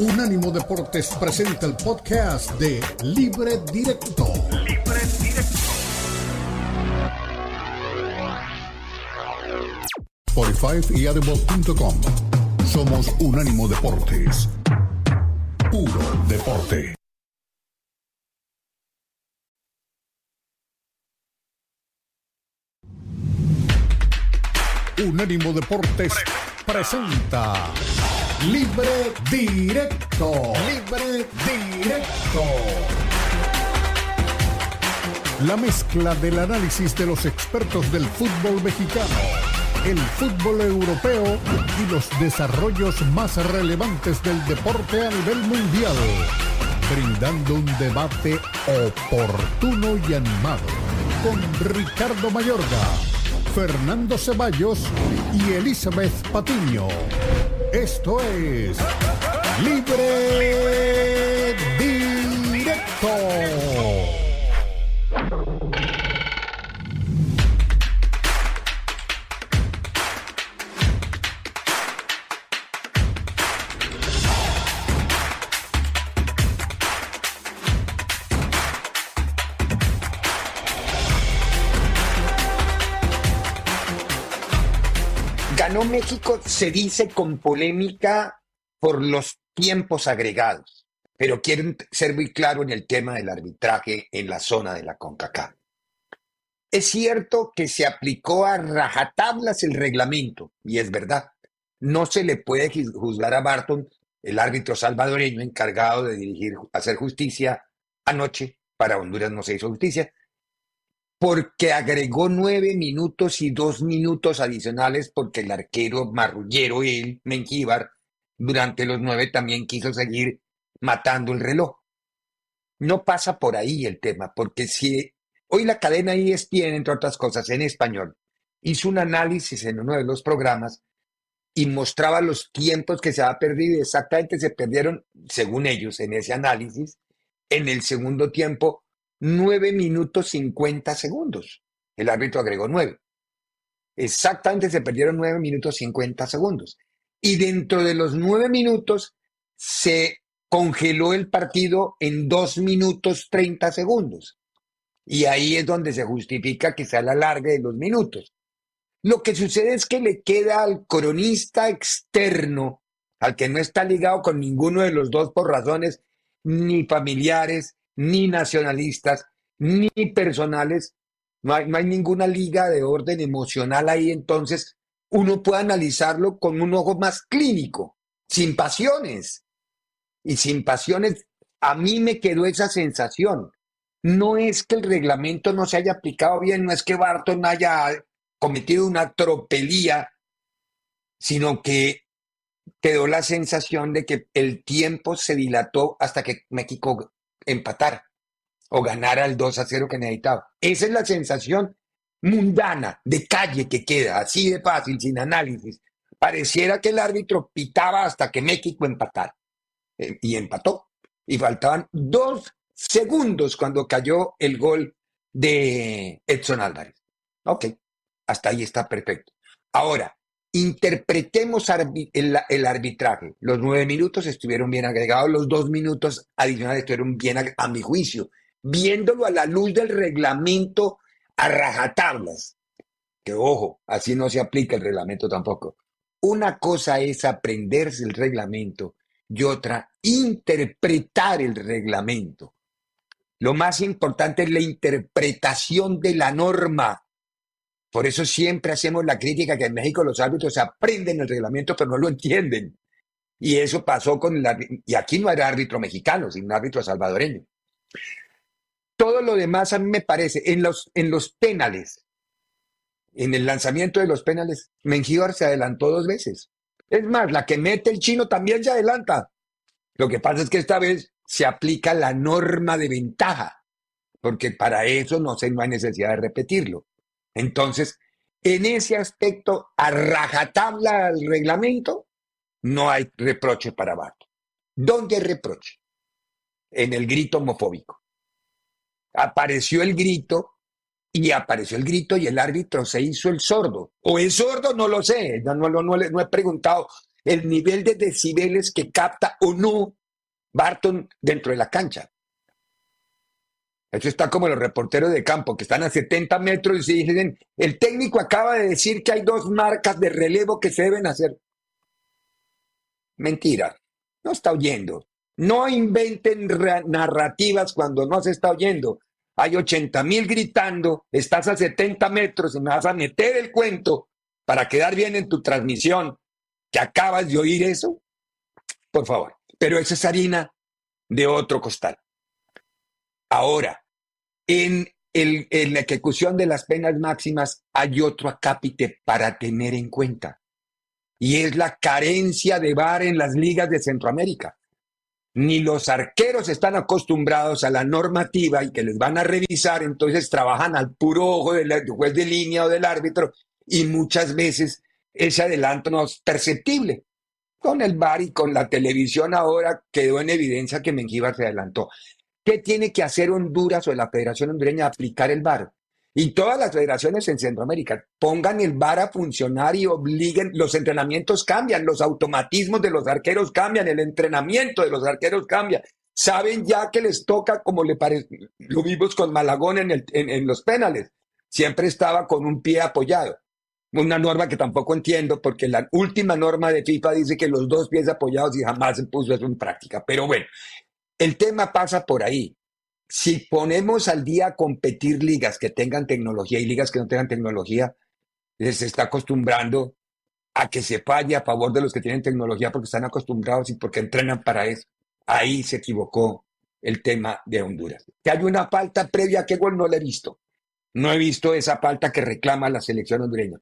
Unánimo Deportes presenta el podcast de Libre Directo. Libre Directo. Spotify y Audible.com. Somos Unánimo Deportes. Puro deporte. Unánimo Deportes presenta Libre Directo. Libre Directo. La mezcla del análisis de los expertos del fútbol mexicano, el fútbol europeo y los desarrollos más relevantes del deporte a nivel mundial. Brindando un debate oportuno y animado con Ricardo Mayorga, Fernando Ceballos y Elizabeth Patiño. Esto es Libre Ganó México, se dice con polémica por los tiempos agregados, pero quieren ser muy claro en el tema del arbitraje en la zona de la CONCACAF. Es cierto que se aplicó a rajatablas el reglamento, y es verdad. No se le puede juzgar a Barton, el árbitro salvadoreño encargado de dirigir, hacer justicia anoche, para Honduras no se hizo justicia, porque agregó nueve minutos y dos minutos adicionales porque el arquero marrullero, él, Mengíbar, durante los nueve también quiso seguir matando el reloj. No pasa por ahí el tema, porque si hoy la cadena ESPN, entre otras cosas, en español, hizo un análisis en uno de los programas y mostraba los tiempos que se ha perdido y exactamente se perdieron, según ellos, en ese análisis, en el segundo tiempo, 9 minutos 50 segundos. El árbitro agregó 9. Exactamente se perdieron 9 minutos 50 segundos. Y dentro de los 9 minutos se congeló el partido en 2 minutos 30 segundos. Y ahí es donde se justifica que sea la larga de los minutos. Lo que sucede es que le queda al cronista externo, al que no está ligado con ninguno de los dos por razones ni familiares, ni nacionalistas, ni personales. No hay, no hay ninguna liga de orden emocional ahí, entonces uno puede analizarlo con un ojo más clínico, sin pasiones. Y sin pasiones, a mí me quedó esa sensación. No es que el reglamento no se haya aplicado bien, no es que Barton haya cometido una tropelía, sino que quedó la sensación de que el tiempo se dilató hasta que México empatar o ganar al 2 a 0 que necesitaba. Esa es la sensación mundana, de calle que queda, así de fácil, sin análisis. Pareciera que el árbitro pitaba hasta que México empatara. Eh, y empató. Y faltaban dos segundos cuando cayó el gol de Edson Álvarez. Ok, hasta ahí está perfecto. Ahora, interpretemos el, arbitraje. Los nueve minutos estuvieron bien agregados, los dos minutos adicionales estuvieron bien, a, a mi juicio, viéndolo a la luz del reglamento a rajatablas. Que ojo, así no se aplica el reglamento tampoco. Una cosa es aprenderse el reglamento y otra interpretar el reglamento. Lo más importante es la interpretación de la norma. Por eso siempre hacemos la crítica que en México los árbitros aprenden el reglamento pero no lo entienden. Y eso pasó con el y aquí no era árbitro mexicano, sino un árbitro salvadoreño. Todo lo demás a mí me parece, en los, en los penales, en el lanzamiento de los penales, Mengíbar se adelantó dos veces. Es más, la que mete el chino también se adelanta. Lo que pasa es que esta vez se aplica la norma de ventaja, porque para eso no, sé, no hay necesidad de repetirlo. Entonces, en ese aspecto, a rajatabla al reglamento, no hay reproche para Bato. ¿Dónde hay reproche? En el grito homofóbico. Apareció el grito y apareció el grito y el árbitro se hizo el sordo. O es sordo, no lo sé, no, no, no he preguntado el nivel de decibeles que capta o no Barton dentro de la cancha. Eso está como los reporteros de campo que están a 70 metros y dicen, el técnico acaba de decir que hay dos marcas de relevo que se deben hacer. Mentira, no está oyendo. No inventen narrativas cuando no se está oyendo. Hay 80 mil gritando, estás a 70 metros y me vas a meter el cuento para quedar bien en tu transmisión que acabas de oír eso. Por favor. Pero esa es harina de otro costal. Ahora, en, la ejecución de las penas máximas hay otro acápite para tener en cuenta. Y es la carencia de VAR en las ligas de Centroamérica. Ni los arqueros están acostumbrados a la normativa y que les van a revisar, entonces trabajan al puro ojo del juez de línea o del árbitro y muchas veces ese adelanto no es perceptible. Con el VAR y con la televisión ahora quedó en evidencia que Mengíbar se adelantó. ¿Qué tiene que hacer Honduras o la Federación Hondureña? Aplicar el VAR. Y todas las federaciones en Centroamérica pongan el VAR a funcionar y obliguen, los entrenamientos cambian, los automatismos de los arqueros cambian, el entrenamiento de los arqueros cambia. Saben ya que les toca, como le parece, lo vimos con Malagón en, en los penales, siempre estaba con un pie apoyado. Una norma que tampoco entiendo porque la última norma de FIFA dice que los dos pies apoyados y jamás se puso eso en práctica. Pero bueno, el tema pasa por ahí. Si ponemos al día a competir ligas que tengan tecnología y ligas que no tengan tecnología, se está acostumbrando a que se falle a favor de los que tienen tecnología porque están acostumbrados y porque entrenan para eso. Ahí se equivocó el tema de Honduras. Que hay una falta previa que gol no la he visto. No he visto esa falta que reclama la selección hondureña.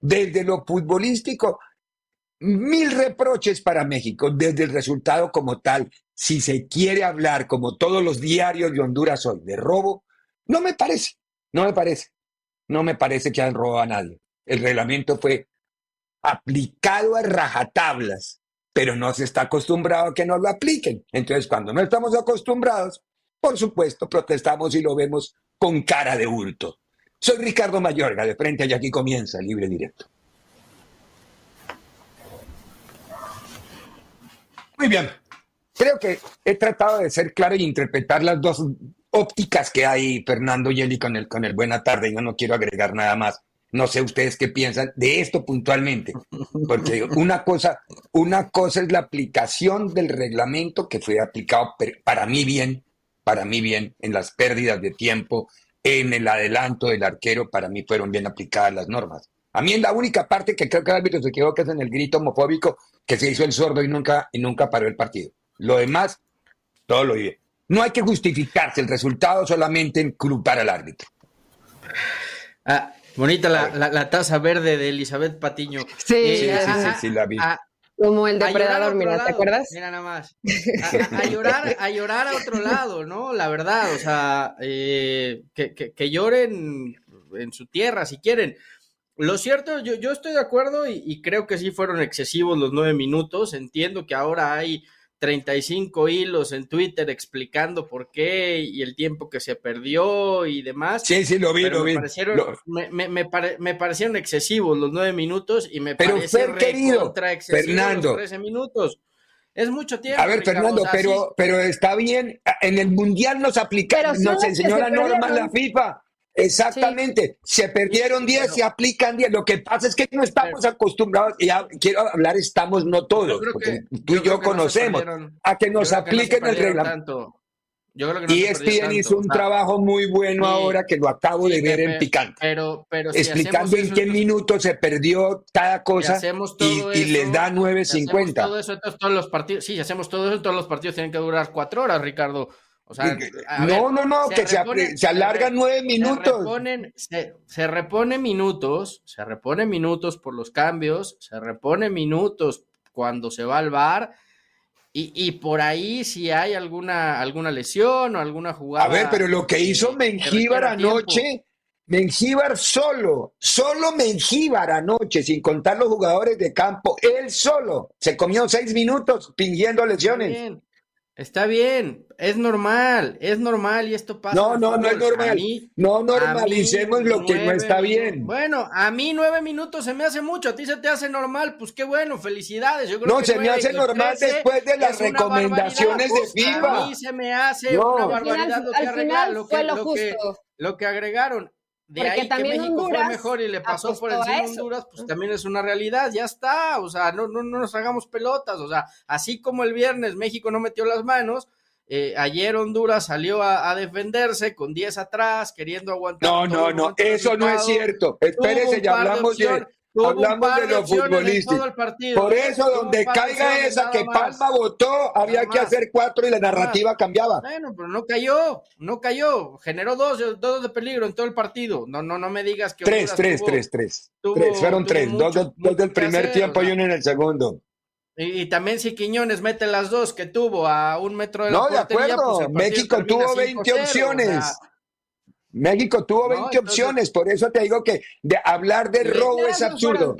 Desde lo futbolístico, mil reproches para México, desde el resultado como tal, si se quiere hablar, como todos los diarios de Honduras hoy, de robo, no me parece, no me parece, no me parece que hayan robado a nadie. El reglamento fue aplicado a rajatablas, pero no se está acostumbrado a que no lo apliquen. Entonces, cuando no estamos acostumbrados, por supuesto, protestamos y lo vemos con cara de hurto. Soy Ricardo Mayorga, de frente y aquí comienza libre directo. Muy bien, Creo que he tratado de ser claro y interpretar las dos ópticas que hay, Fernando Yeli, con el, con el buena tarde. Yo no quiero agregar nada más. No sé ustedes qué piensan de esto puntualmente, porque una cosa, una cosa es la aplicación del reglamento que fue aplicado para mí bien, para mí bien, en las pérdidas de tiempo, en el adelanto del arquero, para mí fueron bien aplicadas las normas. A mí es la única parte que creo que el árbitro se equivoca es en el grito homofóbico que se hizo el sordo y nunca, y nunca paró el partido. Lo demás, todo lo bien. No hay que justificarse el resultado solamente en culpar al árbitro. Ah, bonita la, taza verde de Elizabeth Patiño. Sí, eh, sí, sí, sí, la vi. como el depredador, mira, ¿te acuerdas? Mira nada más. A, llorar, a llorar a otro lado, ¿no? La verdad, o sea, eh, que, lloren en su tierra si quieren. Lo cierto, yo, yo estoy de acuerdo y, creo que sí fueron excesivos los nueve minutos. Entiendo que ahora hay 35 hilos en Twitter explicando por qué y el tiempo que se perdió y demás. Sí, sí, lo vi, lo vi. Me, parecieron excesivos los nueve minutos y me pero parecieron querido, Fernando. los 13 minutos. Es mucho tiempo. A ver, Fernando, pero, pero está bien. En el Mundial nos aplicaron, nos enseñó la norma la FIFA. Exactamente, se perdieron 10, se aplican 10. Lo que pasa es que no estamos acostumbrados, y quiero hablar, estamos no todos, porque tú y yo, conocemos, a que nos apliquen el reglamento. y ESPN hizo un trabajo muy bueno ahora que lo acabo de ver en Picante. Pero, pero explicando en qué minutos se perdió cada cosa y, les da 9.50. Todo eso, todos los partidos, sí, hacemos todo eso, todos los partidos tienen que durar cuatro horas, Ricardo no, no, no, que se, se alargan nueve minutos. Se repone, minutos, se repone minutos por los cambios, se repone minutos cuando se va al bar. Y, por ahí si hay alguna, alguna lesión o alguna jugada. A ver, pero lo que hizo Mengíbar anoche, Mengíbar solo, solo Mengíbar anoche, sin contar los jugadores de campo, él solo, se comió seis minutos fingiendo lesiones. Está bien, es normal, es normal y esto pasa. No, no, no es normal. no normalicemos lo que no está bien. Bueno, a mí nueve minutos se me hace mucho, a ti se te hace normal, pues qué bueno, felicidades. Yo creo no, se me hace normal después de las recomendaciones de FIFA. A mí se me hace una barbaridad lo que lo que, lo que agregaron. De ahí que México fue mejor y le pasó por encima a Honduras, pues también es una realidad, ya está, o sea, no, no, no nos hagamos pelotas, o sea, así como el viernes México no metió las manos, eh, ayer Honduras salió a, defenderse con 10 atrás, queriendo aguantar. No, no, no, eso no es cierto. Espérese, ya hablamos de, Hablamos de lo futbolístico. Por eso, donde caiga esa que Palma votó, había que hacer cuatro y la narrativa cambiaba. Bueno, pero no cayó, no cayó. Generó dos, dos de peligro en todo el partido. No, no, no me digas que. Tres, tres, tres, tres, tres. Fueron tres. dos, del primer tiempo y uno en el segundo. Y, también si Quiñones mete las dos que tuvo a un metro de la No, de acuerdo. Pues México tuvo 20 opciones. México tuvo 20 opciones, por eso te digo que de hablar de robo es absurdo.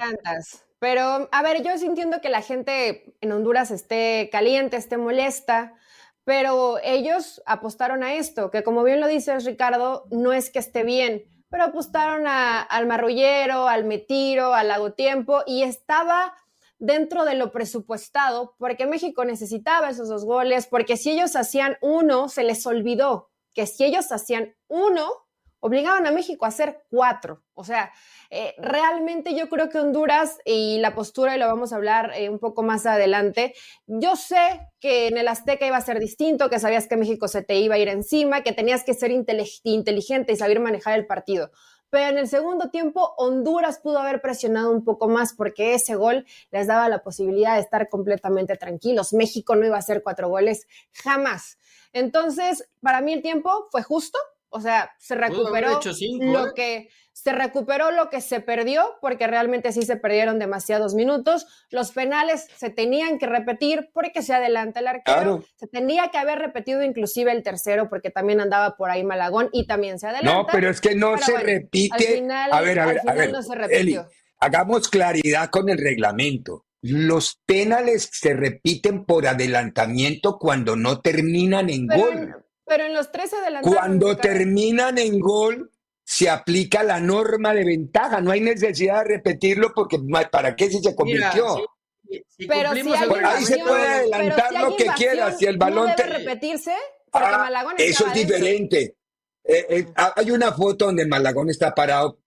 Pero, a ver, yo sintiendo que la gente en Honduras esté caliente, esté molesta, pero ellos apostaron a esto, que como bien lo dices, Ricardo, no es que esté bien, pero apostaron al marrullero, al metiro, al lago tiempo, y estaba dentro de lo presupuestado, porque México necesitaba esos dos goles, porque si ellos hacían uno, se les olvidó que si ellos hacían uno, obligaban a México a hacer cuatro. O sea, eh, realmente yo creo que Honduras y la postura, y lo vamos a hablar eh, un poco más adelante, yo sé que en el Azteca iba a ser distinto, que sabías que México se te iba a ir encima, que tenías que ser inteligente y saber manejar el partido. Pero en el segundo tiempo, Honduras pudo haber presionado un poco más porque ese gol les daba la posibilidad de estar completamente tranquilos. México no iba a hacer cuatro goles jamás. Entonces, para mí el tiempo fue justo, o sea, se recuperó lo ¿eh? que se recuperó lo que se perdió, porque realmente sí se perdieron demasiados minutos. Los penales se tenían que repetir porque se adelanta el arquero. Se tenía que haber repetido inclusive el tercero, porque también andaba por ahí Malagón y también se adelanta. No, pero es que no se repite. a ver, a ver, a ver. Eli, hagamos claridad con el reglamento. Los penales se repiten por adelantamiento cuando no terminan en gol. Pero en los tres Cuando terminan en gol, se aplica la norma de ventaja. No hay necesidad de repetirlo porque ¿para qué si se convirtió? pero si ahí se puede adelantar lo que quiera. Si el balón no debe repetirse. Ah, eso es diferente. Eh, eh, hay una foto donde Malagón está parado.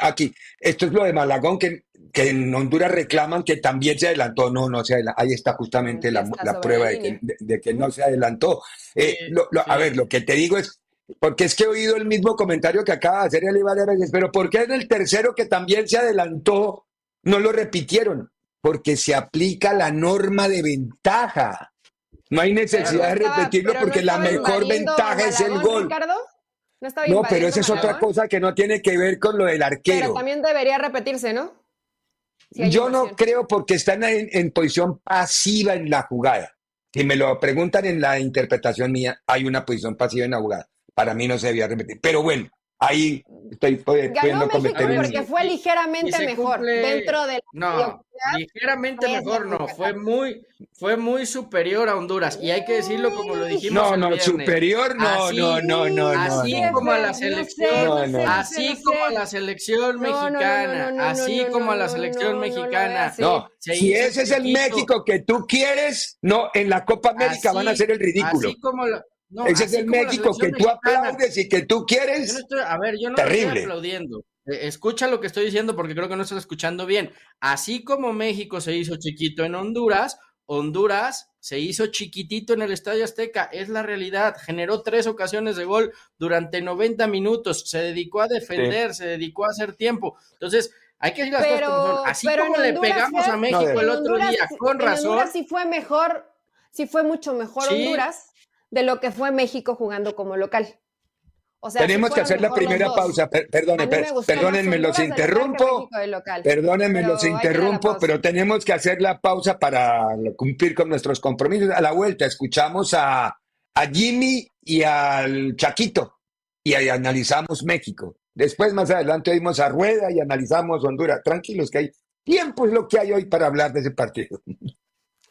aquí, esto es lo de Malagón que que en Honduras reclaman que también se adelantó. No, no se adelantó. Ahí está justamente la, prueba de que, no se adelantó. Eh, a ver, lo que te digo es, porque es que he oído el mismo comentario que acaba de hacer el Valera, pero ¿por qué en el tercero que también se adelantó no lo repitieron? Porque se aplica la norma de ventaja. No hay necesidad de repetirlo porque la mejor ventaja es el gol. No, no pero esa es otra cosa que no tiene que ver con lo del arquero. Pero también debería repetirse, ¿no? Yo no creo porque están en, posición pasiva en la jugada. Si me lo preguntan en la interpretación mía, hay una posición pasiva en la jugada. Para mí no se debía repetir. Pero bueno, ahí estoy pudiendo cometer un... porque fue ligeramente mejor dentro del no ligeramente mejor no fue muy fue muy superior a Honduras y hay que decirlo como lo dijimos no no superior no no no no así como a la selección así como a la selección mexicana así como a la selección mexicana no si ese es el México que tú quieres no en la Copa América van a hacer el ridículo así como ese es el México que tú aplaudes y que tú quieres. a ver, yo no estoy aplaudiendo. Eh, escucha lo que estoy diciendo porque creo que no estás escuchando bien. Así como México se hizo chiquito en Honduras, Honduras se hizo chiquitito en el Estadio Azteca. Es la realidad. Generó tres ocasiones de gol durante 90 minutos. Se dedicó a defender, se dedicó a hacer tiempo. Entonces, hay que decir las cosas como son. Así como le pegamos a México el otro día, con razón. Honduras sí fue mejor, sí fue mucho mejor Honduras de lo que fue México jugando como local. O sea, Tenemos que hacer la primera pausa. perdónenme, los interrumpo. Perdónenme, los interrumpo, pero tenemos que hacer la pausa para cumplir con nuestros compromisos. A la vuelta escuchamos a, a Jimmy y al Chaquito y ahí analizamos México. Después, más adelante, oímos a Rueda y analizamos Honduras. Tranquilos, que hay tiempo es lo que hay hoy para hablar de ese partido.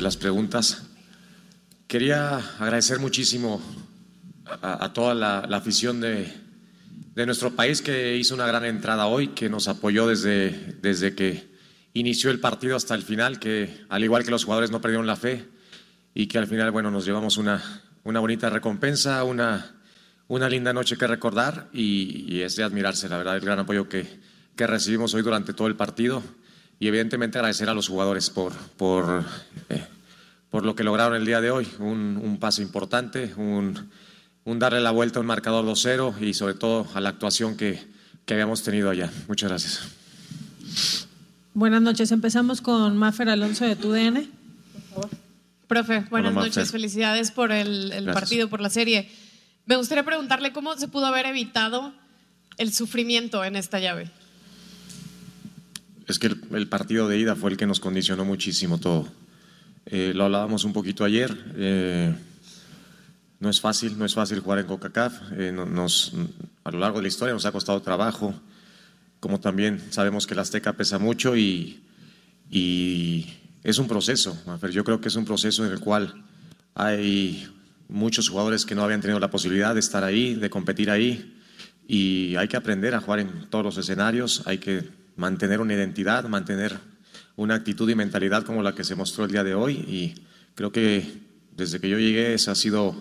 De las preguntas. Quería agradecer muchísimo a, toda la, afición de, nuestro país que hizo una gran entrada hoy, que nos apoyó desde, desde que inició el partido hasta el final, que al igual que los jugadores no perdieron la fe y que al final, bueno, nos llevamos una, una bonita recompensa, una, una linda noche que recordar y, es de admirarse, la verdad, el gran apoyo que, que recibimos hoy durante todo el partido y evidentemente agradecer a los jugadores por, por, eh, por lo que lograron el día de hoy. Un, un paso importante, un, un, darle la vuelta a un marcador 2-0 y sobre todo a la actuación que, que habíamos tenido allá. Muchas gracias. Buenas noches. Empezamos con Mafer Alonso de TUDN. Por favor. Profe, buenas noches. Felicidades por el, el partido, por la serie. Me gustaría preguntarle cómo se pudo haber evitado el sufrimiento en esta llave. Es que el, partido de ida fue el que nos condicionó muchísimo todo. Eh, lo hablábamos un poquito ayer. Eh, no es fácil, no es fácil jugar en CONCACAF. Eh, nos, a lo largo de la historia nos ha costado trabajo. Como también sabemos que la Azteca pesa mucho y, y es un proceso. Yo creo que es un proceso en el cual hay muchos jugadores que no habían tenido la posibilidad de estar ahí, de competir ahí. Y hay que aprender a jugar en todos los escenarios. Hay que mantener una identidad, mantener una actitud y mentalidad como la que se mostró el día de hoy y creo que desde que yo llegué esa ha sido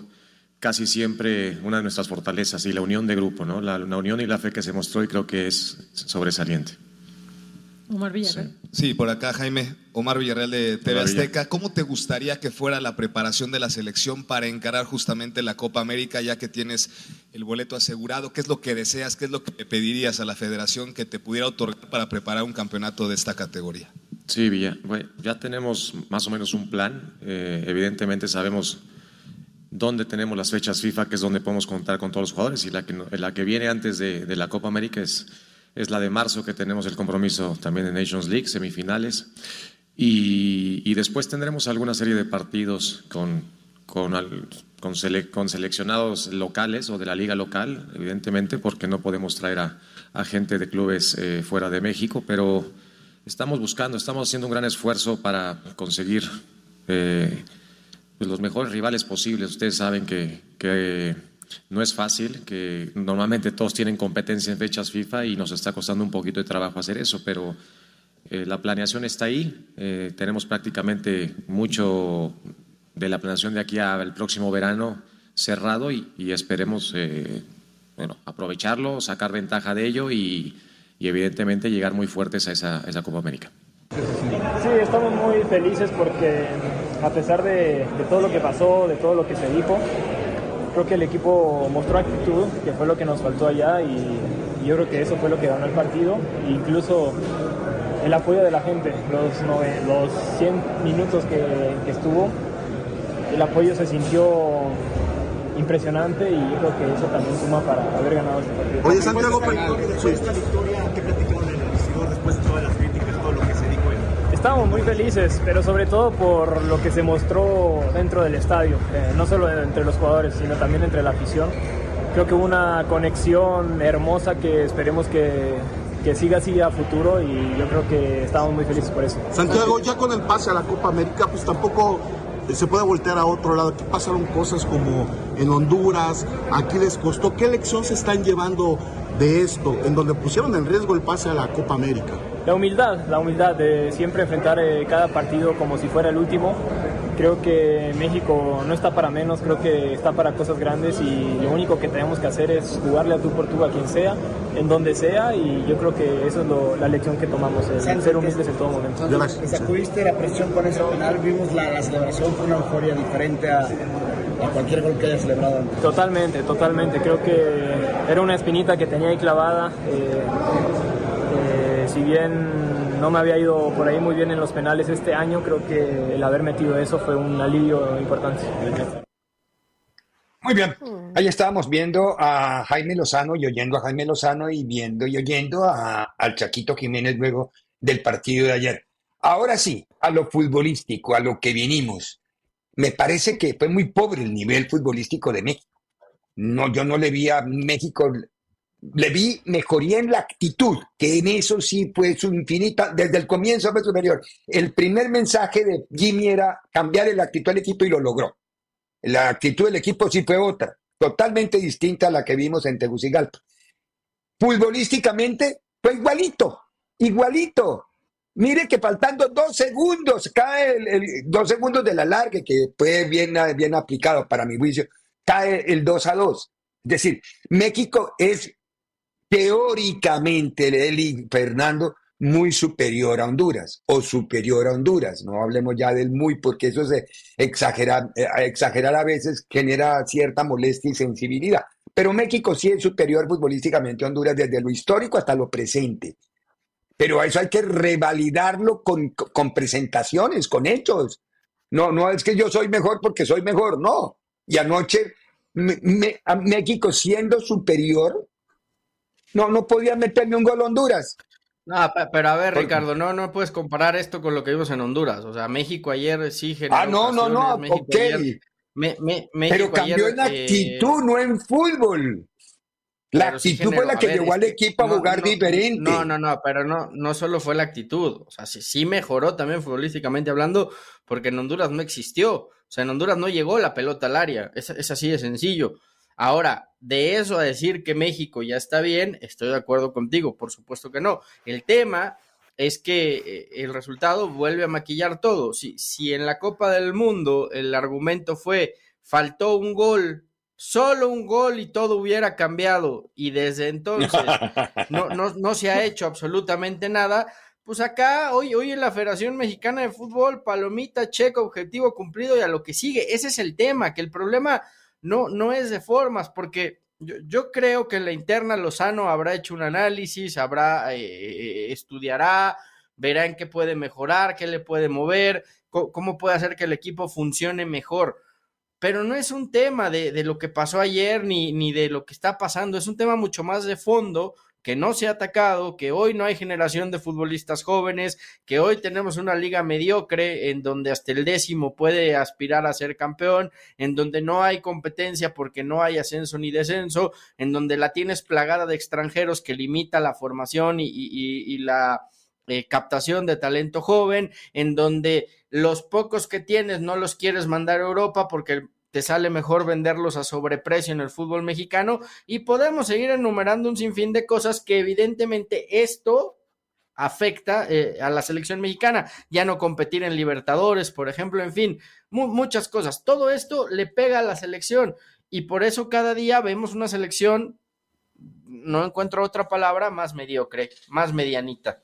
casi siempre una de nuestras fortalezas y la unión de grupo, ¿no? la, unión y la fe que se mostró y creo que es sobresaliente. Omar Villarreal. Sí. por acá Jaime, Omar Villarreal de TV Azteca. ¿Cómo te gustaría que fuera la preparación de la selección para encarar justamente la Copa América ya que tienes el boleto asegurado? ¿Qué es lo que deseas? ¿Qué es lo que pedirías a la federación que te pudiera otorgar para preparar un campeonato de esta categoría? Sí, Villa, ya tenemos más o menos un plan. Eh, evidentemente sabemos dónde tenemos las fechas FIFA, que es donde podemos contar con todos los jugadores, y la que, la que viene antes de, la Copa América es la de marzo que tenemos el compromiso también de Nations League, semifinales. Y, después tendremos alguna serie de partidos con, con, con, seleccionados locales o de la liga local, evidentemente, porque no podemos traer a, a gente de clubes eh, fuera de México, pero estamos buscando, estamos haciendo un gran esfuerzo para conseguir eh, pues, los mejores rivales posibles. Ustedes saben que, que no es fácil, que normalmente todos tienen competencia en fechas FIFA y nos está costando un poquito de trabajo hacer eso, pero eh, la planeación está ahí. Eh, tenemos prácticamente mucho de la planeación de aquí al próximo verano cerrado y, esperemos eh, bueno, aprovecharlo, sacar ventaja de ello y, evidentemente llegar muy fuertes a esa, esa, Copa América. Sí, estamos muy felices porque a pesar de todo lo que pasó, de todo lo que se dijo, creo que el equipo mostró actitud, que fue lo que nos faltó allá y, yo creo que eso fue lo que ganó el partido. Incluso el apoyo de la gente, los, los 100 minutos que, estuvo, el apoyo se sintió impresionante y yo creo que eso también suma para haber ganado este partido. Oye, Santiago, después esta victoria, ¿qué platicaron en el vestidor después de todas las críticas, todo lo que se dijo? Estábamos muy felices, pero sobre todo por lo que se mostró dentro del estadio, eh, no solo entre los jugadores, sino también entre la afición. Creo que hubo una conexión hermosa que esperemos que, que siga así a futuro y yo creo que estamos muy felices por eso. Santiago, ya con el pase a la Copa América, pues tampoco se puede voltear a otro lado. Aquí pasaron cosas como en Honduras, aquí les costó. ¿Qué lección se están llevando de esto, en donde pusieron en riesgo el pase a la Copa América? La humildad, la humildad de siempre enfrentar eh, cada partido como si fuera el último, Creo que México no está para menos, creo que está para cosas grandes y lo único que tenemos que hacer es jugarle a tú por tú a quien sea, en donde sea y yo creo que eso es la lección que tomamos, el ser humildes en todo momento. Sacudiste la presión con ese penal, vimos la, celebración con una euforia diferente a, cualquier gol que haya celebrado antes. Totalmente, totalmente, creo que era una espinita que tenía ahí clavada, eh, eh, si bien no me había ido por ahí muy bien en los penales este año, creo que el haber metido eso fue un alivio importante. Muy bien, ahí estábamos viendo a Jaime Lozano y oyendo a Jaime Lozano y viendo y oyendo a, al Chaquito Jiménez luego del partido de ayer. Ahora sí, a lo futbolístico, a lo que vinimos. Me parece que fue muy pobre el nivel futbolístico de México. No, yo no le vi a México le vi mejoría en la actitud, que en eso sí fue su infinita, desde el comienzo fue superior. El primer mensaje de Jimmy era cambiar la actitud del equipo y lo logró. La actitud del equipo sí fue otra, totalmente distinta a la que vimos en Tegucigalpa. Futbolísticamente fue igualito, igualito. Mire que faltando dos segundos, cae el, dos segundos de la larga, que fue bien, bien aplicado para mi juicio, cae el 2 a 2. Es decir, México es teóricamente Eli Fernando muy superior a Honduras o superior a Honduras. No hablemos ya del muy, porque eso se exagera, eh, exagerar a veces genera cierta molestia y sensibilidad. Pero México sí es superior futbolísticamente a Honduras desde lo histórico hasta lo presente. Pero eso hay que revalidarlo con, con presentaciones, con hechos. No, no es que yo soy mejor porque soy mejor, no. Y anoche México siendo superior no, no podía meterme un gol a Honduras. No, pero a ver, Ricardo, no, no puedes comparar esto con lo que vimos en Honduras. O sea, México ayer sí generó. Ah, no, no, no, ok. pero cambió en eh, actitud, no en fútbol. La actitud fue la que llevó al equipo a jugar diferente. No, no, no, pero no, no solo fue la actitud. O sea, sí, sí mejoró también futbolísticamente hablando, porque en Honduras no existió. O sea, en Honduras no llegó la pelota al área. Es, es así de sencillo. Ahora, de eso a decir que México ya está bien, estoy de acuerdo contigo, por supuesto que no. El tema es que eh, el resultado vuelve a maquillar todo. Si, si en la Copa del Mundo el argumento fue faltó un gol, solo un gol y todo hubiera cambiado, y desde entonces no, no, no se ha hecho absolutamente nada, pues acá, hoy, hoy en la Federación Mexicana de Fútbol, palomita, checo, objetivo cumplido y a lo que sigue. Ese es el tema, que el problema no, no es de formas, porque yo, creo que en la interna Lozano habrá hecho un análisis, habrá, eh, eh, estudiará, verá en qué puede mejorar, qué le puede mover, cómo, puede hacer que el equipo funcione mejor. Pero no es un tema de, de lo que pasó ayer ni, ni de lo que está pasando, es un tema mucho más de fondo que no se ha atacado, que hoy no hay generación de futbolistas jóvenes, que hoy tenemos una liga mediocre en donde hasta el décimo puede aspirar a ser campeón, en donde no hay competencia porque no hay ascenso ni descenso, en donde la tienes plagada de extranjeros que limita la formación y, la eh, captación de talento joven, en donde los pocos que tienes no los quieres mandar a Europa porque te sale mejor venderlos a sobreprecio en el fútbol mexicano y podemos seguir enumerando un sinfín de cosas que evidentemente esto afecta eh, a la selección mexicana, ya no competir en Libertadores, por ejemplo, en fin, muchas cosas. Todo esto le pega a la selección y por eso cada día vemos una selección, no encuentro otra palabra, más mediocre, más medianita.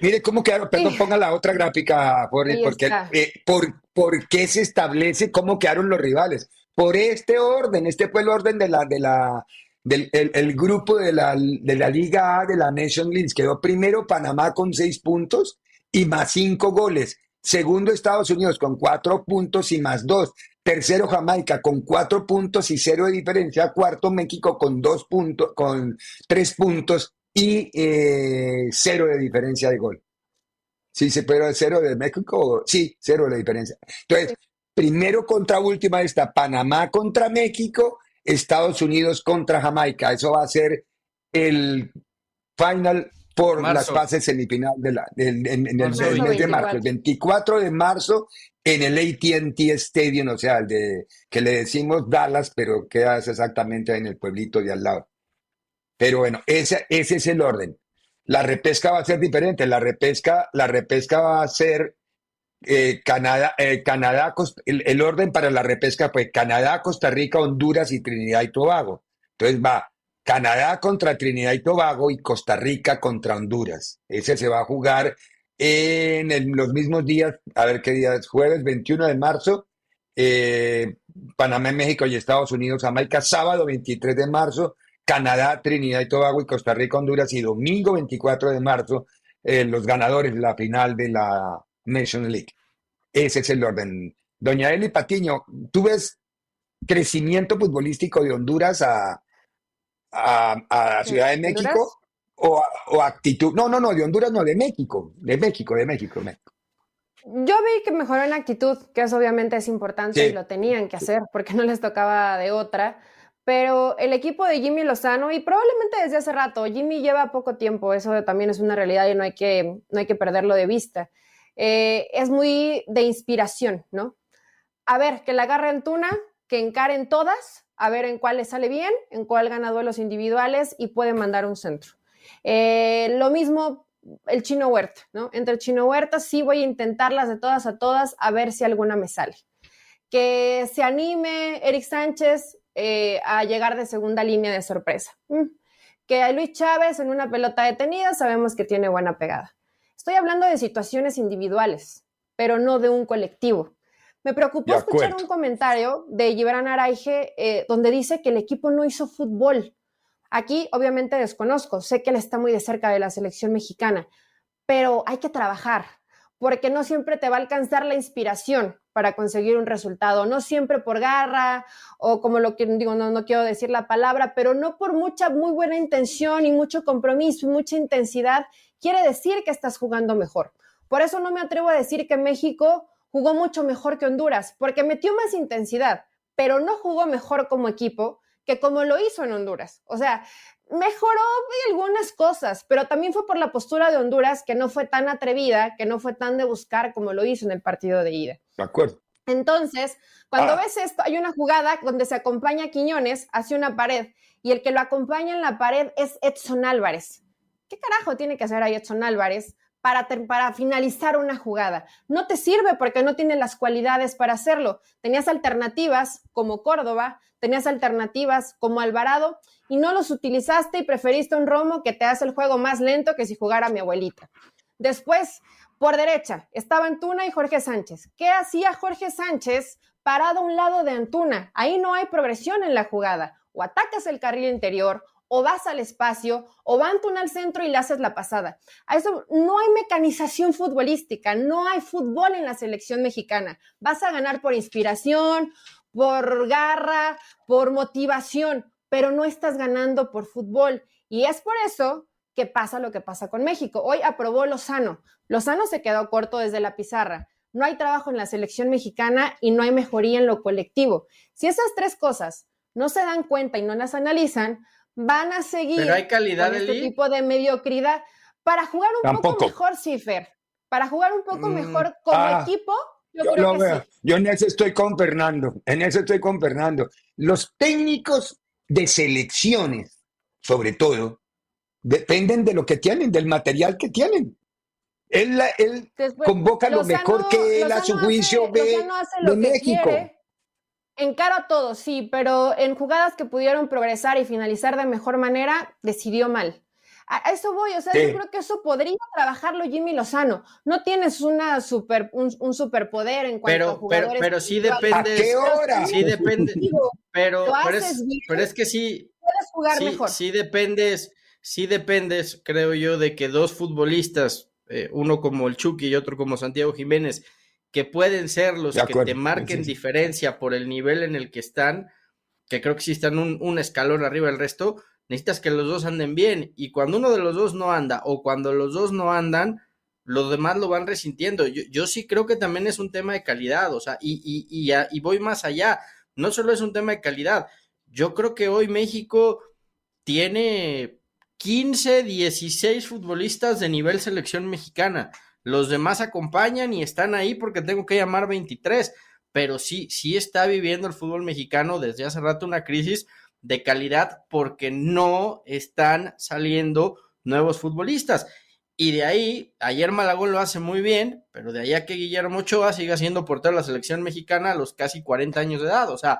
Mire cómo quedaron, perdón, ponga la otra gráfica, porque, eh, por, por, qué se establece cómo quedaron los rivales. Por este orden, este fue el orden de la, de la, del el, grupo de la, de la Liga A de la Nation League. Quedó primero Panamá con seis puntos y más cinco goles. Segundo Estados Unidos con cuatro puntos y más dos. Tercero Jamaica con cuatro puntos y cero de diferencia. Cuarto México con dos puntos, con tres puntos y eh, cero de diferencia de gol. Sí, se puede cero de México, sí, cero de diferencia. Entonces, primero contra última está Panamá contra México, Estados Unidos contra Jamaica. Eso va a ser el final por las fases semifinal de la, en, el, mes de marzo, el 24 de marzo en el ATT Stadium, o sea, el de que le decimos Dallas, pero queda exactamente en el pueblito de al lado. Pero bueno, ese, ese es el orden. La repesca va a ser diferente. La repesca, la repesca va a ser eh, Canadá, eh, Canadá el, orden para la repesca fue Canadá, Costa Rica, Honduras y Trinidad y Tobago. Entonces va Canadá contra Trinidad y Tobago y Costa Rica contra Honduras. Ese se va a jugar en los mismos días, a ver qué día es, jueves 21 de marzo, eh, Panamá, México y Estados Unidos, Jamaica, sábado 23 de marzo, Canadá, Trinidad y Tobago y Costa Rica, Honduras y domingo 24 de marzo, eh, los ganadores de la final de la Nation League. Ese es el orden. Doña Eli Patiño, ¿tú ves crecimiento futbolístico de Honduras a, a, Ciudad de México? O, actitud. No, no, no, de Honduras no, de México, de México, de México, México. Yo vi que mejoró en actitud, que eso obviamente es importante y lo tenían que hacer porque no les tocaba de otra. Pero el equipo de Jimmy Lozano, y probablemente desde hace rato, Jimmy lleva poco tiempo, eso también es una realidad y no hay que, no hay que perderlo de vista. Eh, es muy de inspiración, ¿no? A ver, que la agarre Antuna, que encaren todas, a ver en cuál le sale bien, en cuál gana duelos individuales y puede mandar un centro. Eh, lo mismo el chino huerta, ¿no? Entre el chino huerta sí voy a intentarlas de todas a todas a ver si alguna me sale. Que se anime Eric Sánchez eh, a llegar de segunda línea de sorpresa. Mm. Que a Luis Chávez en una pelota detenida sabemos que tiene buena pegada. Estoy hablando de situaciones individuales, pero no de un colectivo. Me preocupó escuchar un comentario de Gibran Araige eh, donde dice que el equipo no hizo fútbol. Aquí obviamente desconozco, sé que él está muy de cerca de la selección mexicana, pero hay que trabajar, porque no siempre te va a alcanzar la inspiración para conseguir un resultado, no siempre por garra o como lo que digo, no, no quiero decir la palabra, pero no por mucha, muy buena intención y mucho compromiso y mucha intensidad, quiere decir que estás jugando mejor. Por eso no me atrevo a decir que México jugó mucho mejor que Honduras, porque metió más intensidad, pero no jugó mejor como equipo que como lo hizo en Honduras. O sea, mejoró algunas cosas, pero también fue por la postura de Honduras que no fue tan atrevida, que no fue tan de buscar como lo hizo en el partido de ida. De acuerdo. Entonces, cuando ah. ves esto, hay una jugada donde se acompaña a Quiñones hacia una pared y el que lo acompaña en la pared es Edson Álvarez. ¿Qué carajo tiene que hacer ahí Edson Álvarez para, finalizar una jugada. No te sirve porque no tiene las cualidades para hacerlo. Tenías alternativas como Córdoba, tenías alternativas como Alvarado y no los utilizaste y preferiste un Romo que te hace el juego más lento que si jugara mi abuelita. Después, por derecha, estaba Antuna y Jorge Sánchez. ¿Qué hacía Jorge Sánchez parado a un lado de Antuna? Ahí no hay progresión en la jugada. O atacas el carril interior o vas al espacio, o van tú al centro y le haces la pasada. A eso no hay mecanización futbolística, no hay fútbol en la selección mexicana. Vas a ganar por inspiración, por garra, por motivación, pero no estás ganando por fútbol. Y es por eso que pasa lo que pasa con México. Hoy aprobó Lozano. Lozano se quedó corto desde la pizarra. No hay trabajo en la selección mexicana y no hay mejoría en lo colectivo. Si esas tres cosas no se dan cuenta y no las analizan, van a seguir Pero hay calidad con este tipo de mediocridad para jugar un poco mejor, Cifer. Para jugar un poco mm, mejor como ah, equipo, yo, creo que sí. Yo en eso estoy con Fernando, en eso estoy con Fernando. Los técnicos de selecciones, sobre todo, dependen de lo que tienen, del material que tienen. Él, él convoca lo mejor que él a su juicio ve de México. Encaro a todos, sí, pero en jugadas que pudieron progresar y finalizar de mejor manera, decidió mal. A eso voy, o sea, yo creo que eso podría trabajarlo Jimmy Lozano. No tienes una super, un, superpoder en cuanto a jugadores. Pero, pero sí depende. qué hora? Sí depende. Pero, pero, es, pero es que sí. Puedes jugar sí, mejor. Sí dependes, sí dependes, creo yo, de que dos futbolistas, eh, uno como el Chucky y otro como Santiago Jiménez, que pueden ser los que te marquen diferencia por el nivel en el que están, que creo que sí están un, escalón arriba del resto, necesitas que los dos anden bien. Y cuando uno de los dos no anda o cuando los dos no andan, los demás lo van resintiendo. Yo, sí creo que también es un tema de calidad, o sea, y, y, y, y voy más allá. No solo es un tema de calidad. Yo creo que hoy México tiene 15, 16 futbolistas de nivel selección mexicana los demás acompañan y están ahí porque tengo que llamar 23, pero sí, sí está viviendo el fútbol mexicano desde hace rato una crisis de calidad porque no están saliendo nuevos futbolistas. Y de ahí, ayer Malagón lo hace muy bien, pero de ahí a que Guillermo Ochoa siga siendo portero de la selección mexicana a los casi 40 años de edad. O sea,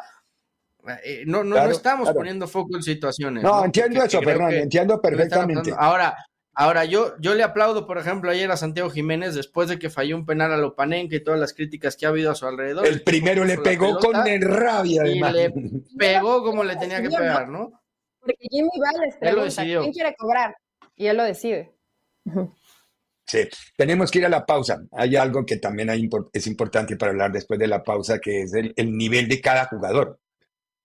eh, no, no, no, estamos poniendo foco en situaciones. No, entiendo eso, Fernando, entiendo perfectamente. Ahora, ahora yo, yo le aplaudo, por ejemplo, ayer a Santiago Jiménez después de que falló un penal a Lopanenque y todas las críticas que ha habido a su alrededor. El primero le pegó con rabia, además. Y le pegó como le tenía que pegar, ¿no? Porque Jimmy Valles pregunta, ¿quién quiere cobrar? Y él lo decide. Sí, tenemos que ir a la pausa. Hay algo que también es importante para hablar después de la pausa, que es el, nivel de cada jugador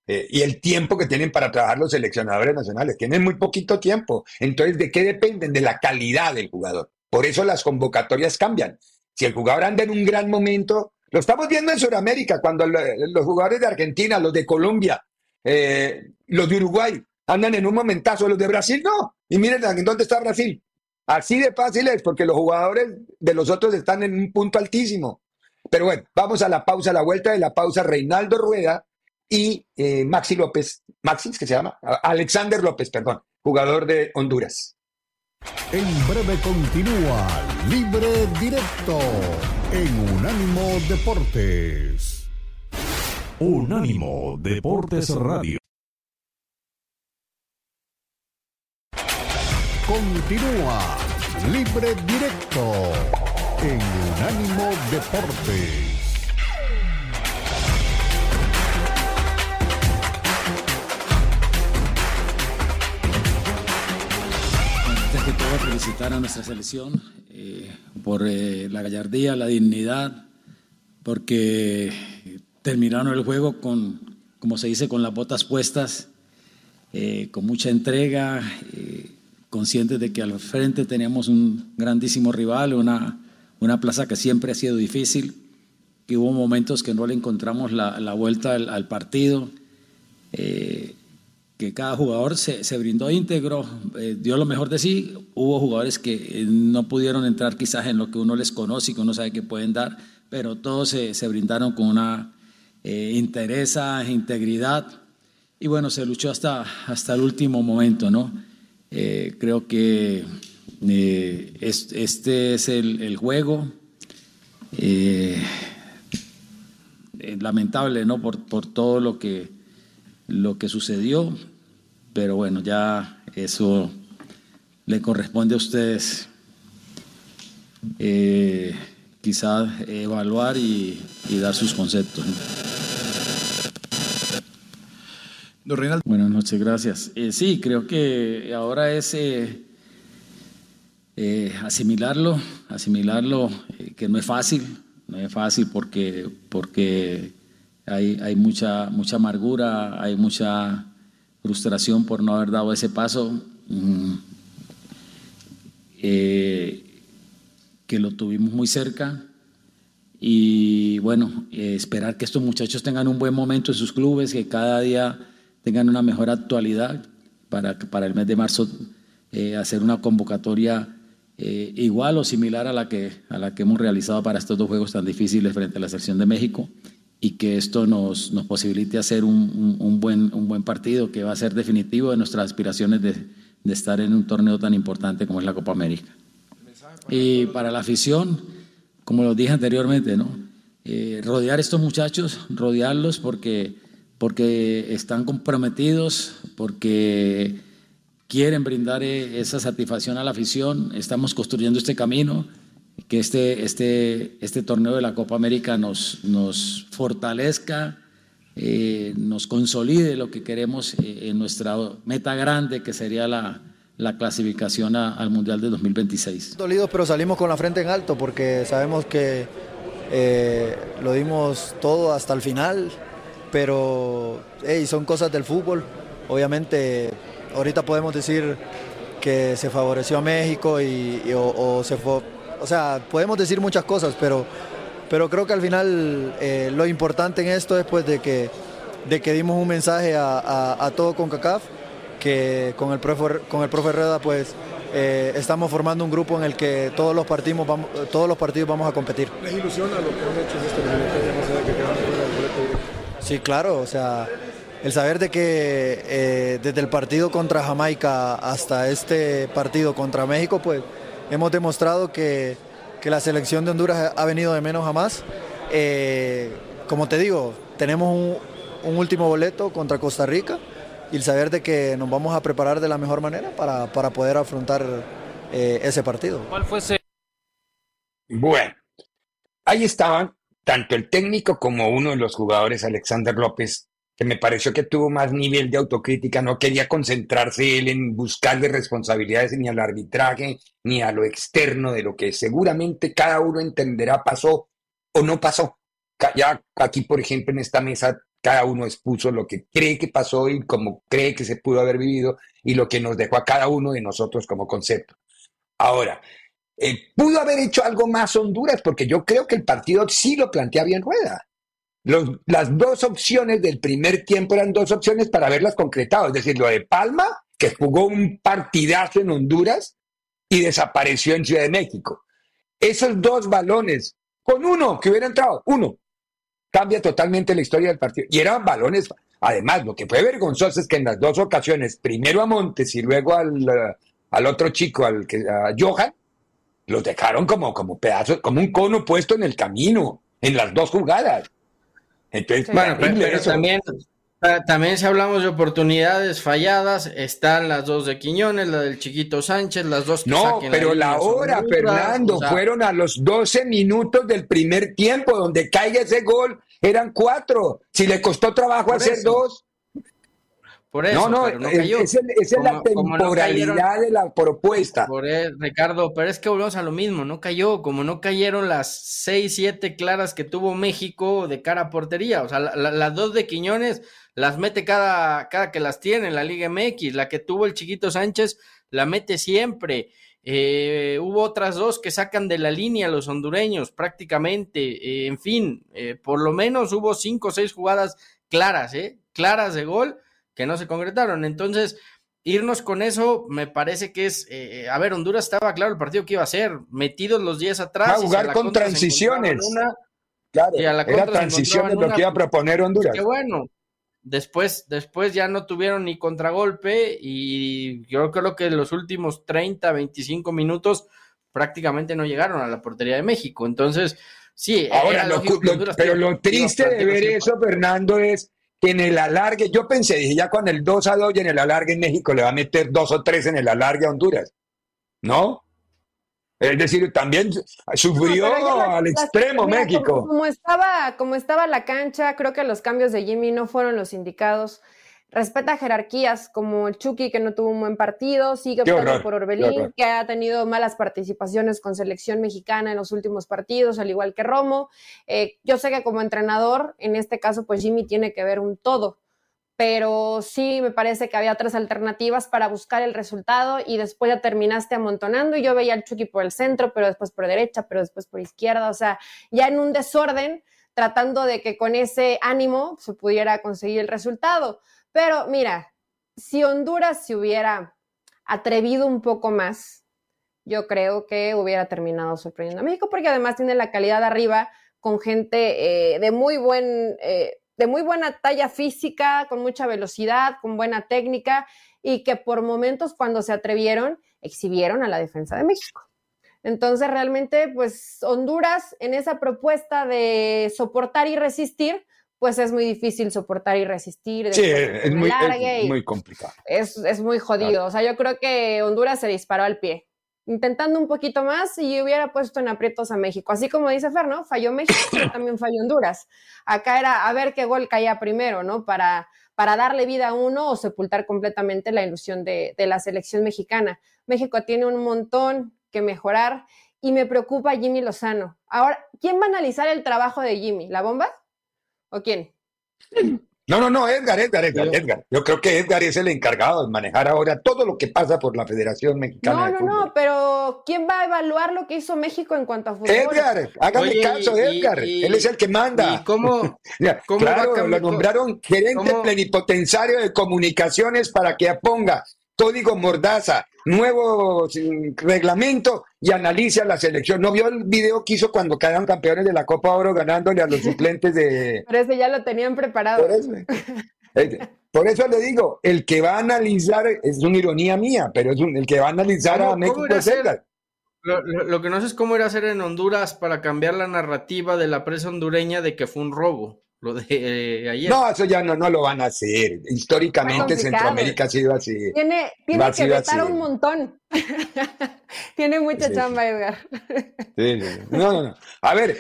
eh, y el tiempo que tienen para trabajar los seleccionadores nacionales. Tienen muy poquito tiempo. Entonces, ¿de qué dependen? De la calidad del jugador. Por eso las convocatorias cambian. Si el jugador anda en un gran momento, lo estamos viendo en Sudamérica, cuando los jugadores de Argentina, los de Colombia, eh, los de Uruguay, andan en un momentazo, los de Brasil no. Y miren, ¿dónde está Brasil? Así de fácil es, porque los jugadores de los otros están en un punto altísimo. Pero bueno, vamos a la pausa, a la vuelta de la pausa, Reinaldo Rueda y eh, Maxi López, Maxi, ¿qué se llama? Alexander López, perdón, jugador de Honduras. En breve continúa Libre Directo en Unánimo Deportes. Unánimo Deportes Radio. Continúa Libre Directo en Unánimo Deportes. Que todo, felicitar a nuestra selección eh, por eh, la gallardía, la dignidad, porque terminaron el juego con, como se dice, con las botas puestas, eh, con mucha entrega conscientes de que al frente teníamos un grandísimo rival, una, una plaza que siempre ha sido difícil, que hubo momentos que no le encontramos la, la vuelta al, partido, eh, que cada jugador se, brindó íntegro, eh, dio lo mejor de sí, hubo jugadores que eh, no pudieron entrar quizás en lo que uno les conoce y que uno sabe que pueden dar, pero todos se, brindaron con una interés, integridad, y bueno, se luchó hasta, hasta el último momento, ¿no? Eh, creo que eh, este es el, juego. Eh, lamentable, ¿no? Por, todo lo que, lo que sucedió, pero bueno, ya eso le corresponde a ustedes quizás evaluar y, y dar sus conceptos. Buenas noches, gracias. Eh, sí, creo que ahora es eh, eh, asimilarlo, asimilarlo, que no es fácil, no es fácil porque, porque hay, hay mucha, mucha amargura, hay mucha frustración por no haber dado ese paso. Mm, que lo tuvimos muy cerca y bueno, esperar que estos muchachos tengan un buen momento en sus clubes, que cada día tengan una mejor actualidad para, para el mes de marzo eh, hacer una convocatoria eh, igual o similar a la, que, a la que hemos realizado para estos dos juegos tan difíciles frente a la selección de México y que esto nos, posibilite hacer un, buen, partido que va a ser definitivo de nuestras aspiraciones de, de estar en un torneo tan importante como es la Copa América. Y para la afición, como lo dije anteriormente, ¿no? Eh, rodear a estos muchachos, rodearlos porque porque están comprometidos, porque quieren brindar eh, esa satisfacción a la afición. Estamos construyendo este camino, que este, este, este torneo de la Copa América nos, nos fortalezca, eh, nos consolide lo que queremos eh, en nuestra meta grande, que sería la, la clasificación al Mundial de 2026. Dolidos, pero salimos con la frente en alto porque sabemos que lo dimos todo hasta el final pero son cosas del fútbol. Obviamente, ahorita podemos decir que se favoreció a México y, o, se fue, o sea, podemos decir muchas cosas, pero, pero creo que al final eh, lo importante en esto es pues de que, de que dimos un mensaje a, todo con CACAF, que con el profe, con el profe Reda pues eh, estamos formando un grupo en el que todos los partidos vamos, todos los partidos vamos a competir. ¿Les ilusiona lo que han hecho este que Sí, claro, o sea, el saber de que eh, desde el partido contra Jamaica hasta este partido contra México, pues hemos demostrado que, que la selección de Honduras ha venido de menos a más. Eh, como te digo, tenemos un, un, último boleto contra Costa Rica y el saber de que nos vamos a preparar de la mejor manera para, para poder afrontar eh, ese partido. ¿Cuál fue ese? Bueno, ahí estaban tanto el técnico como uno de los jugadores, Alexander López, que me pareció que tuvo más nivel de autocrítica, no quería concentrarse él en buscarle responsabilidades ni al arbitraje ni a lo externo de lo que seguramente cada uno entenderá pasó o no pasó. Ya aquí, por ejemplo, en esta mesa, cada uno expuso lo que cree que pasó y cómo cree que se pudo haber vivido y lo que nos dejó a cada uno de nosotros como concepto. Ahora, eh, pudo haber hecho algo más Honduras, porque yo creo que el partido sí lo plantea bien Rueda. Los, las dos opciones del primer tiempo eran dos opciones para haberlas concretado, es decir, lo de Palma, que jugó un partidazo en Honduras y desapareció en Ciudad de México. Esos dos balones, con uno que hubiera entrado, uno, cambia totalmente la historia del partido. Y eran balones, además, lo que fue vergonzoso es que en las dos ocasiones, primero a Montes y luego al, al otro chico, al que, a Johan, los dejaron como, como pedazos, como un cono puesto en el camino, en las dos jugadas. Entonces, bueno, pero, pero también, también si hablamos de oportunidades falladas, están las dos de Quiñones, la del chiquito Sánchez, las dos que No, pero la, la hora, Fernando, o sea, fueron a los 12 minutos del primer tiempo, donde caiga ese gol, eran cuatro. Si le costó trabajo hacer eso. dos, por eso, no, no, pero no cayó. esa es Como- la no temporalidad cayeron- de la propuesta. Por eso, Ricardo, pero es que volvemos a lo mismo, no cayó, como no cayeron las seis, siete claras que tuvo México de cara a portería, o sea, la- la- las dos de Quiñones las mete cada, cada que las tiene en la Liga MX, la que tuvo el chiquito Sánchez la mete siempre, Eh, hubo otras dos que sacan de la línea los hondureños prácticamente, eh, en fin, eh, por lo menos hubo cinco o seis jugadas claras, ¿eh? claras de gol que no se concretaron, entonces irnos con eso me parece que es, eh, a ver, Honduras estaba claro el partido que iba a ser, metidos los 10 atrás. Va a jugar con transiciones. una, Claro, y a la era transiciones lo que iba a proponer Honduras. Qué bueno. Después, después ya no tuvieron ni contragolpe y yo creo que los últimos 30, 25 minutos prácticamente no llegaron a la portería de México. Entonces, sí, Ahora, lo, lo- pero lo triste de ver eso, Fernando, es que en el alargue, yo pensé, dije, ya con el 2 a 2 y en el alargue en México le va a meter dos o tres en el alargue a Honduras. ¿No? Es decir, también sufrió No, la- al extremo México. Como, como estaba, como estaba la cancha, creo que los cambios de Jimmy no fueron los indicados. Respeta jerarquías como el Chucky, que no tuvo un buen partido, sigue optando por Orbelín, que ha tenido malas participaciones con selección mexicana en los últimos partidos, al igual que Romo. Eh, yo sé que como entrenador, en este caso, pues Jimmy tiene que ver un todo pero sí me parece que había otras alternativas para buscar el resultado y después ya terminaste amontonando y yo veía al Chucky por el centro, pero después por derecha, pero después por izquierda, o sea, ya en un desorden, tratando de que con ese ánimo se pudiera conseguir el resultado. Pero mira, si Honduras se hubiera atrevido un poco más, yo creo que hubiera terminado sorprendiendo a México, porque además tiene la calidad arriba con gente eh, de muy buen, eh, de muy buena talla física, con mucha velocidad, con buena técnica, y que por momentos cuando se atrevieron, exhibieron a la defensa de México. Entonces, realmente, pues Honduras en esa propuesta de soportar y resistir, pues es muy difícil soportar y resistir. Sí, es muy complicado. es, es muy jodido. O sea, yo creo que Honduras se disparó al pie, intentando un poquito más y hubiera puesto en aprietos a México. Así como dice Fer, ¿no? Falló México, pero también falló Honduras. Acá era a ver qué gol caía primero, ¿no? Para, para darle vida a uno o sepultar completamente la ilusión de, de la selección mexicana. México tiene un montón que mejorar y me preocupa Jimmy Lozano. Ahora, ¿quién va a analizar el trabajo de Jimmy? ¿La bomba? ¿O quién? No, no, no, Edgar, Edgar, Edgar, Edgar. Yo creo que Edgar es el encargado de manejar ahora todo lo que pasa por la Federación Mexicana No, de no, Fútbol. no, pero ¿quién va a evaluar lo que hizo México en cuanto a fútbol? Edgar, hágame Oye, caso, y- Edgar. y- Él es el que manda. ¿Y cómo, Ya, cómo claro, lo nombraron gerente cómo- plenipotenciario de comunicaciones para que ponga código mordaza, nuevo mm, reglamento y analice a la selección. ¿No vio el video que hizo cuando quedaron campeones de la Copa Oro ganándole a los suplentes de... Pero ese ya lo tenían preparado. Por eso, eh, por eso le digo, el que va a analizar, es una ironía mía, pero es un- el que va a analizar ¿Cómo- a México es? Edgar. Lo, que no sé es cómo ir a hacer en Honduras para cambiar la narrativa de la prensa hondureña de que fue un robo. Lo de eh, ayer. No, eso ya no, no lo van a hacer. Históricamente Centroamérica ha sido así. Tiene, tiene que vetar un montón. tiene mucha chamba, Edgar. no, no, no. A ver,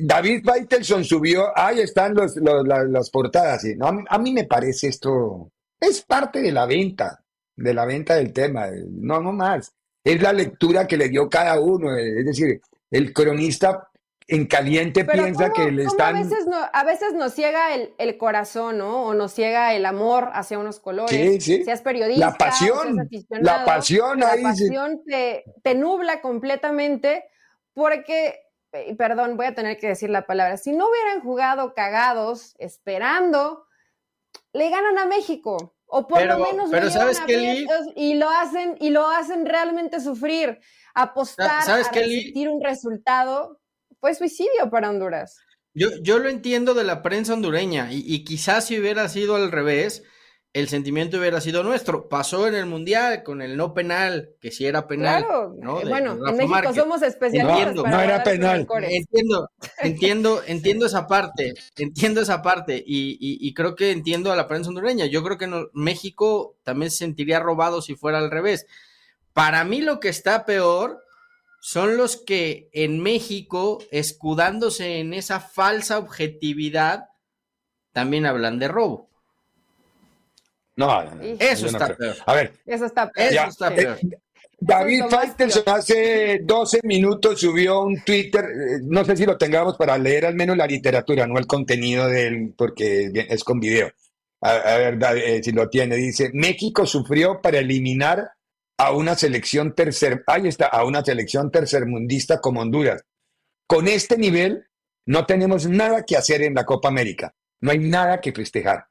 David Faitelson subió, ahí están los, las portadas. ¿no? A mí me parece esto, es parte de la venta, de la venta del tema. No, no más. Es la lectura que le dio cada uno. Es decir, el cronista en caliente piensa que le están... A veces, a veces nos ciega el, corazón, ¿no? O nos ciega el amor hacia unos colores. Sí, sí. Seas periodista, la pasión, la pasión, la pasión te, te, nubla completamente porque, perdón, voy a tener que decir la palabra, si no hubieran jugado cagados, esperando, le ganan a México. O por lo menos pero ¿sabes y lo hacen y lo hacen realmente sufrir, apostar ¿Sabes a resistir un resultado fue suicidio para Honduras. Yo, yo lo entiendo de la prensa hondureña y, quizás si hubiera sido al revés, el sentimiento hubiera sido nuestro. Pasó en el Mundial con el no penal, que sí era penal. Claro, bueno, en México somos especialistas. No, no era penal. Entiendo, entiendo, entiendo esa parte, entiendo esa parte y, y, creo que entiendo a la prensa hondureña. Yo creo que México también se sentiría robado si fuera al revés. Para mí lo que está peor son los que en México, escudándose en esa falsa objetividad, también hablan de robo. No, eso está peor. A ver, eso está peor. Eso está peor. David Faitelson hace 12 minutos subió un Twitter, eh, no sé si lo tengamos para leer al menos la literatura, no el contenido de él, porque es con video. A, ver, eh, si lo tiene, dice, México sufrió para eliminar a una selección tercer, ahí está, a una selección tercermundista como Honduras. Con este nivel no tenemos nada que hacer en la Copa América. No hay nada que festejar.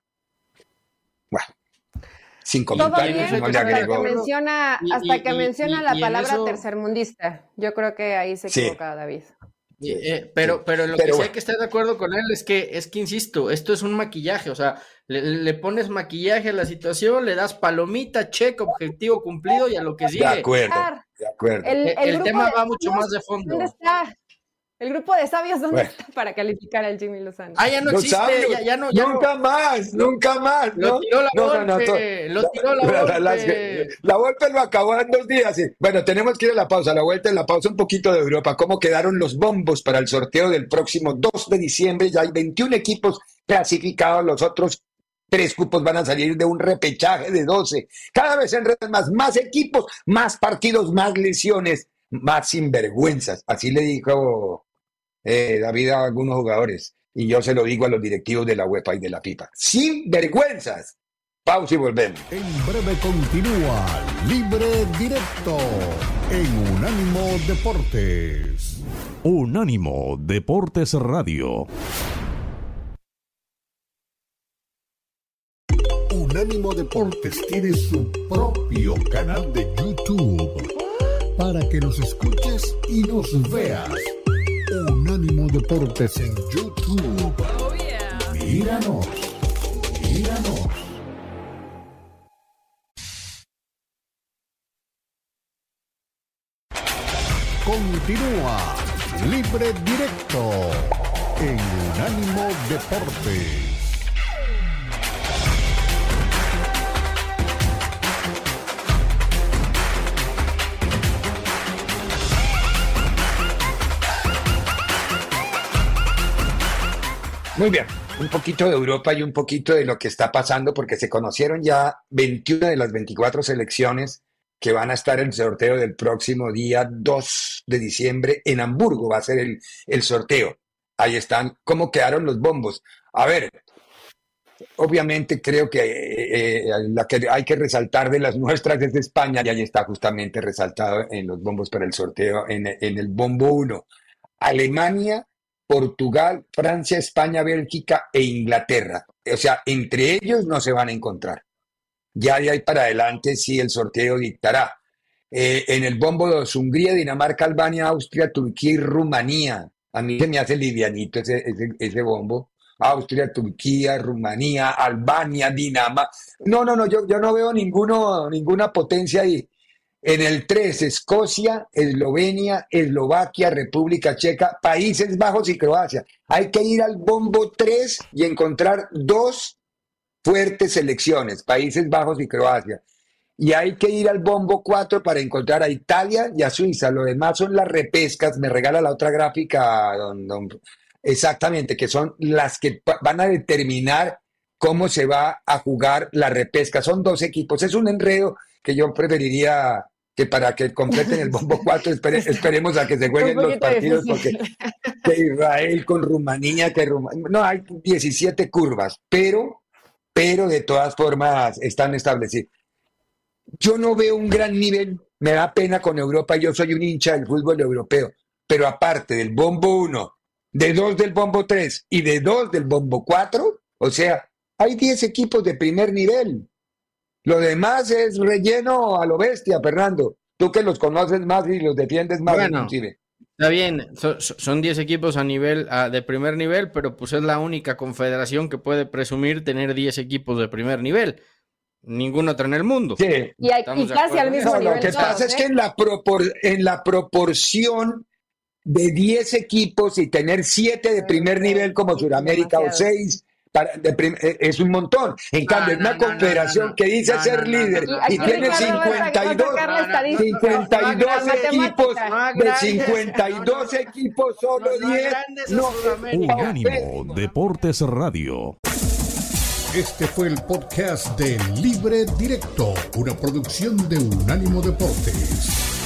Bueno, sin comentarios, no le agrego. Hasta que menciona, hasta que menciona la palabra tercermundista. Yo creo que ahí se equivoca David. Eh, pero, pero lo que sí hay que estar de acuerdo con él es que, es que insisto, esto es un maquillaje, o sea, le, pones maquillaje a la situación, le das palomita, check, objetivo cumplido y a lo que sigue. De acuerdo, de acuerdo. El, tema va mucho más de fondo. ¿Dónde está? El grupo de sabios, ¿dónde está para calificar al Jimmy Lozano? Ah, ya no existe, ya, no, nunca más, nunca más. Lo tiró la golpe, lo tiró la golpe. La, golpe lo acabó en dos días. Bueno, tenemos que ir a la pausa, la vuelta en la pausa un poquito de Europa. ¿Cómo quedaron los bombos para el sorteo del próximo 2 de diciembre? Ya hay 21 equipos clasificados, los otros tres cupos van a salir de un repechaje de 12. Cada vez en redes más, más equipos, más partidos, más lesiones, más sinvergüenzas. Así le dijo eh, David a algunos jugadores. Y yo se lo digo a los directivos de la UEFA y de la FIFA. Sin vergüenzas. Pausa y volvemos. En breve continúa Libre Directo en Unánimo Deportes. Unánimo Deportes Radio. Unánimo Deportes tiene su propio canal de YouTube para que nos escuches y nos veas Unánimo Deportes en YouTube. Oh, Míranos, míranos. Continúa Libre Directo en Unánimo Deportes. Muy bien, un poquito de Europa y un poquito de lo que está pasando, porque se conocieron ya 21 de las 24 selecciones que van a estar en el sorteo del próximo día 2 de diciembre en Hamburgo, va a ser el, sorteo. Ahí están, cómo quedaron los bombos. A ver, obviamente creo que eh, eh, la que hay que resaltar de las nuestras es España, y ahí está justamente resaltado en los bombos para el sorteo, en, en el bombo 1. Alemania Portugal, Francia, España, Bélgica e Inglaterra. O sea, entre ellos no se van a encontrar. Ya de ahí para adelante sí el sorteo dictará. Eh, en el bombo 2, Hungría, Dinamarca, Albania, Austria, Turquía y Rumanía. A mí se me hace livianito ese, ese, bombo. Austria, Turquía, Rumanía, Albania, Dinamarca. No, no, no, yo, yo no veo ninguno, ninguna potencia ahí. En el 3, Escocia, Eslovenia, Eslovaquia, República Checa, Países Bajos y Croacia. Hay que ir al bombo 3 y encontrar dos fuertes selecciones, Países Bajos y Croacia. Y hay que ir al bombo 4 para encontrar a Italia y a Suiza. Lo demás son las repescas. Me regala la otra gráfica, exactamente, que son las que van a determinar cómo se va a jugar la repesca. Son dos equipos. Es un enredo que yo preferiría que para que completen el bombo 4 esperemos a que se jueguen los partidos porque Israel con Rumanía, que no hay 17 curvas, pero pero de todas formas están establecidos. Yo no veo un gran nivel, me da pena con Europa, yo soy un hincha del fútbol europeo, pero aparte del bombo 1, de 2 del bombo 3 y de 2 del bombo 4, o sea, hay 10 equipos de primer nivel. Lo demás es relleno a lo bestia, Fernando. Tú que los conoces más y los defiendes más, bueno, Está bien, son 10 equipos a nivel de primer nivel, pero pues es la única confederación que puede presumir tener 10 equipos de primer nivel. Ningún otro en el mundo. Sí. Y, casi al mismo nivel. Lo que pasa es que en la, en la proporción de 10 equipos y tener 7 de primer nivel como Sudamérica o 6 eh, es un montón. En cambio, una confederación que dice ser líder y, tiene 52, 52 equipos, de 52 equipos, solo 10. No, Unánimo Deportes Radio. Este fue el podcast de Libre Directo, una producción de Unánimo Deportes.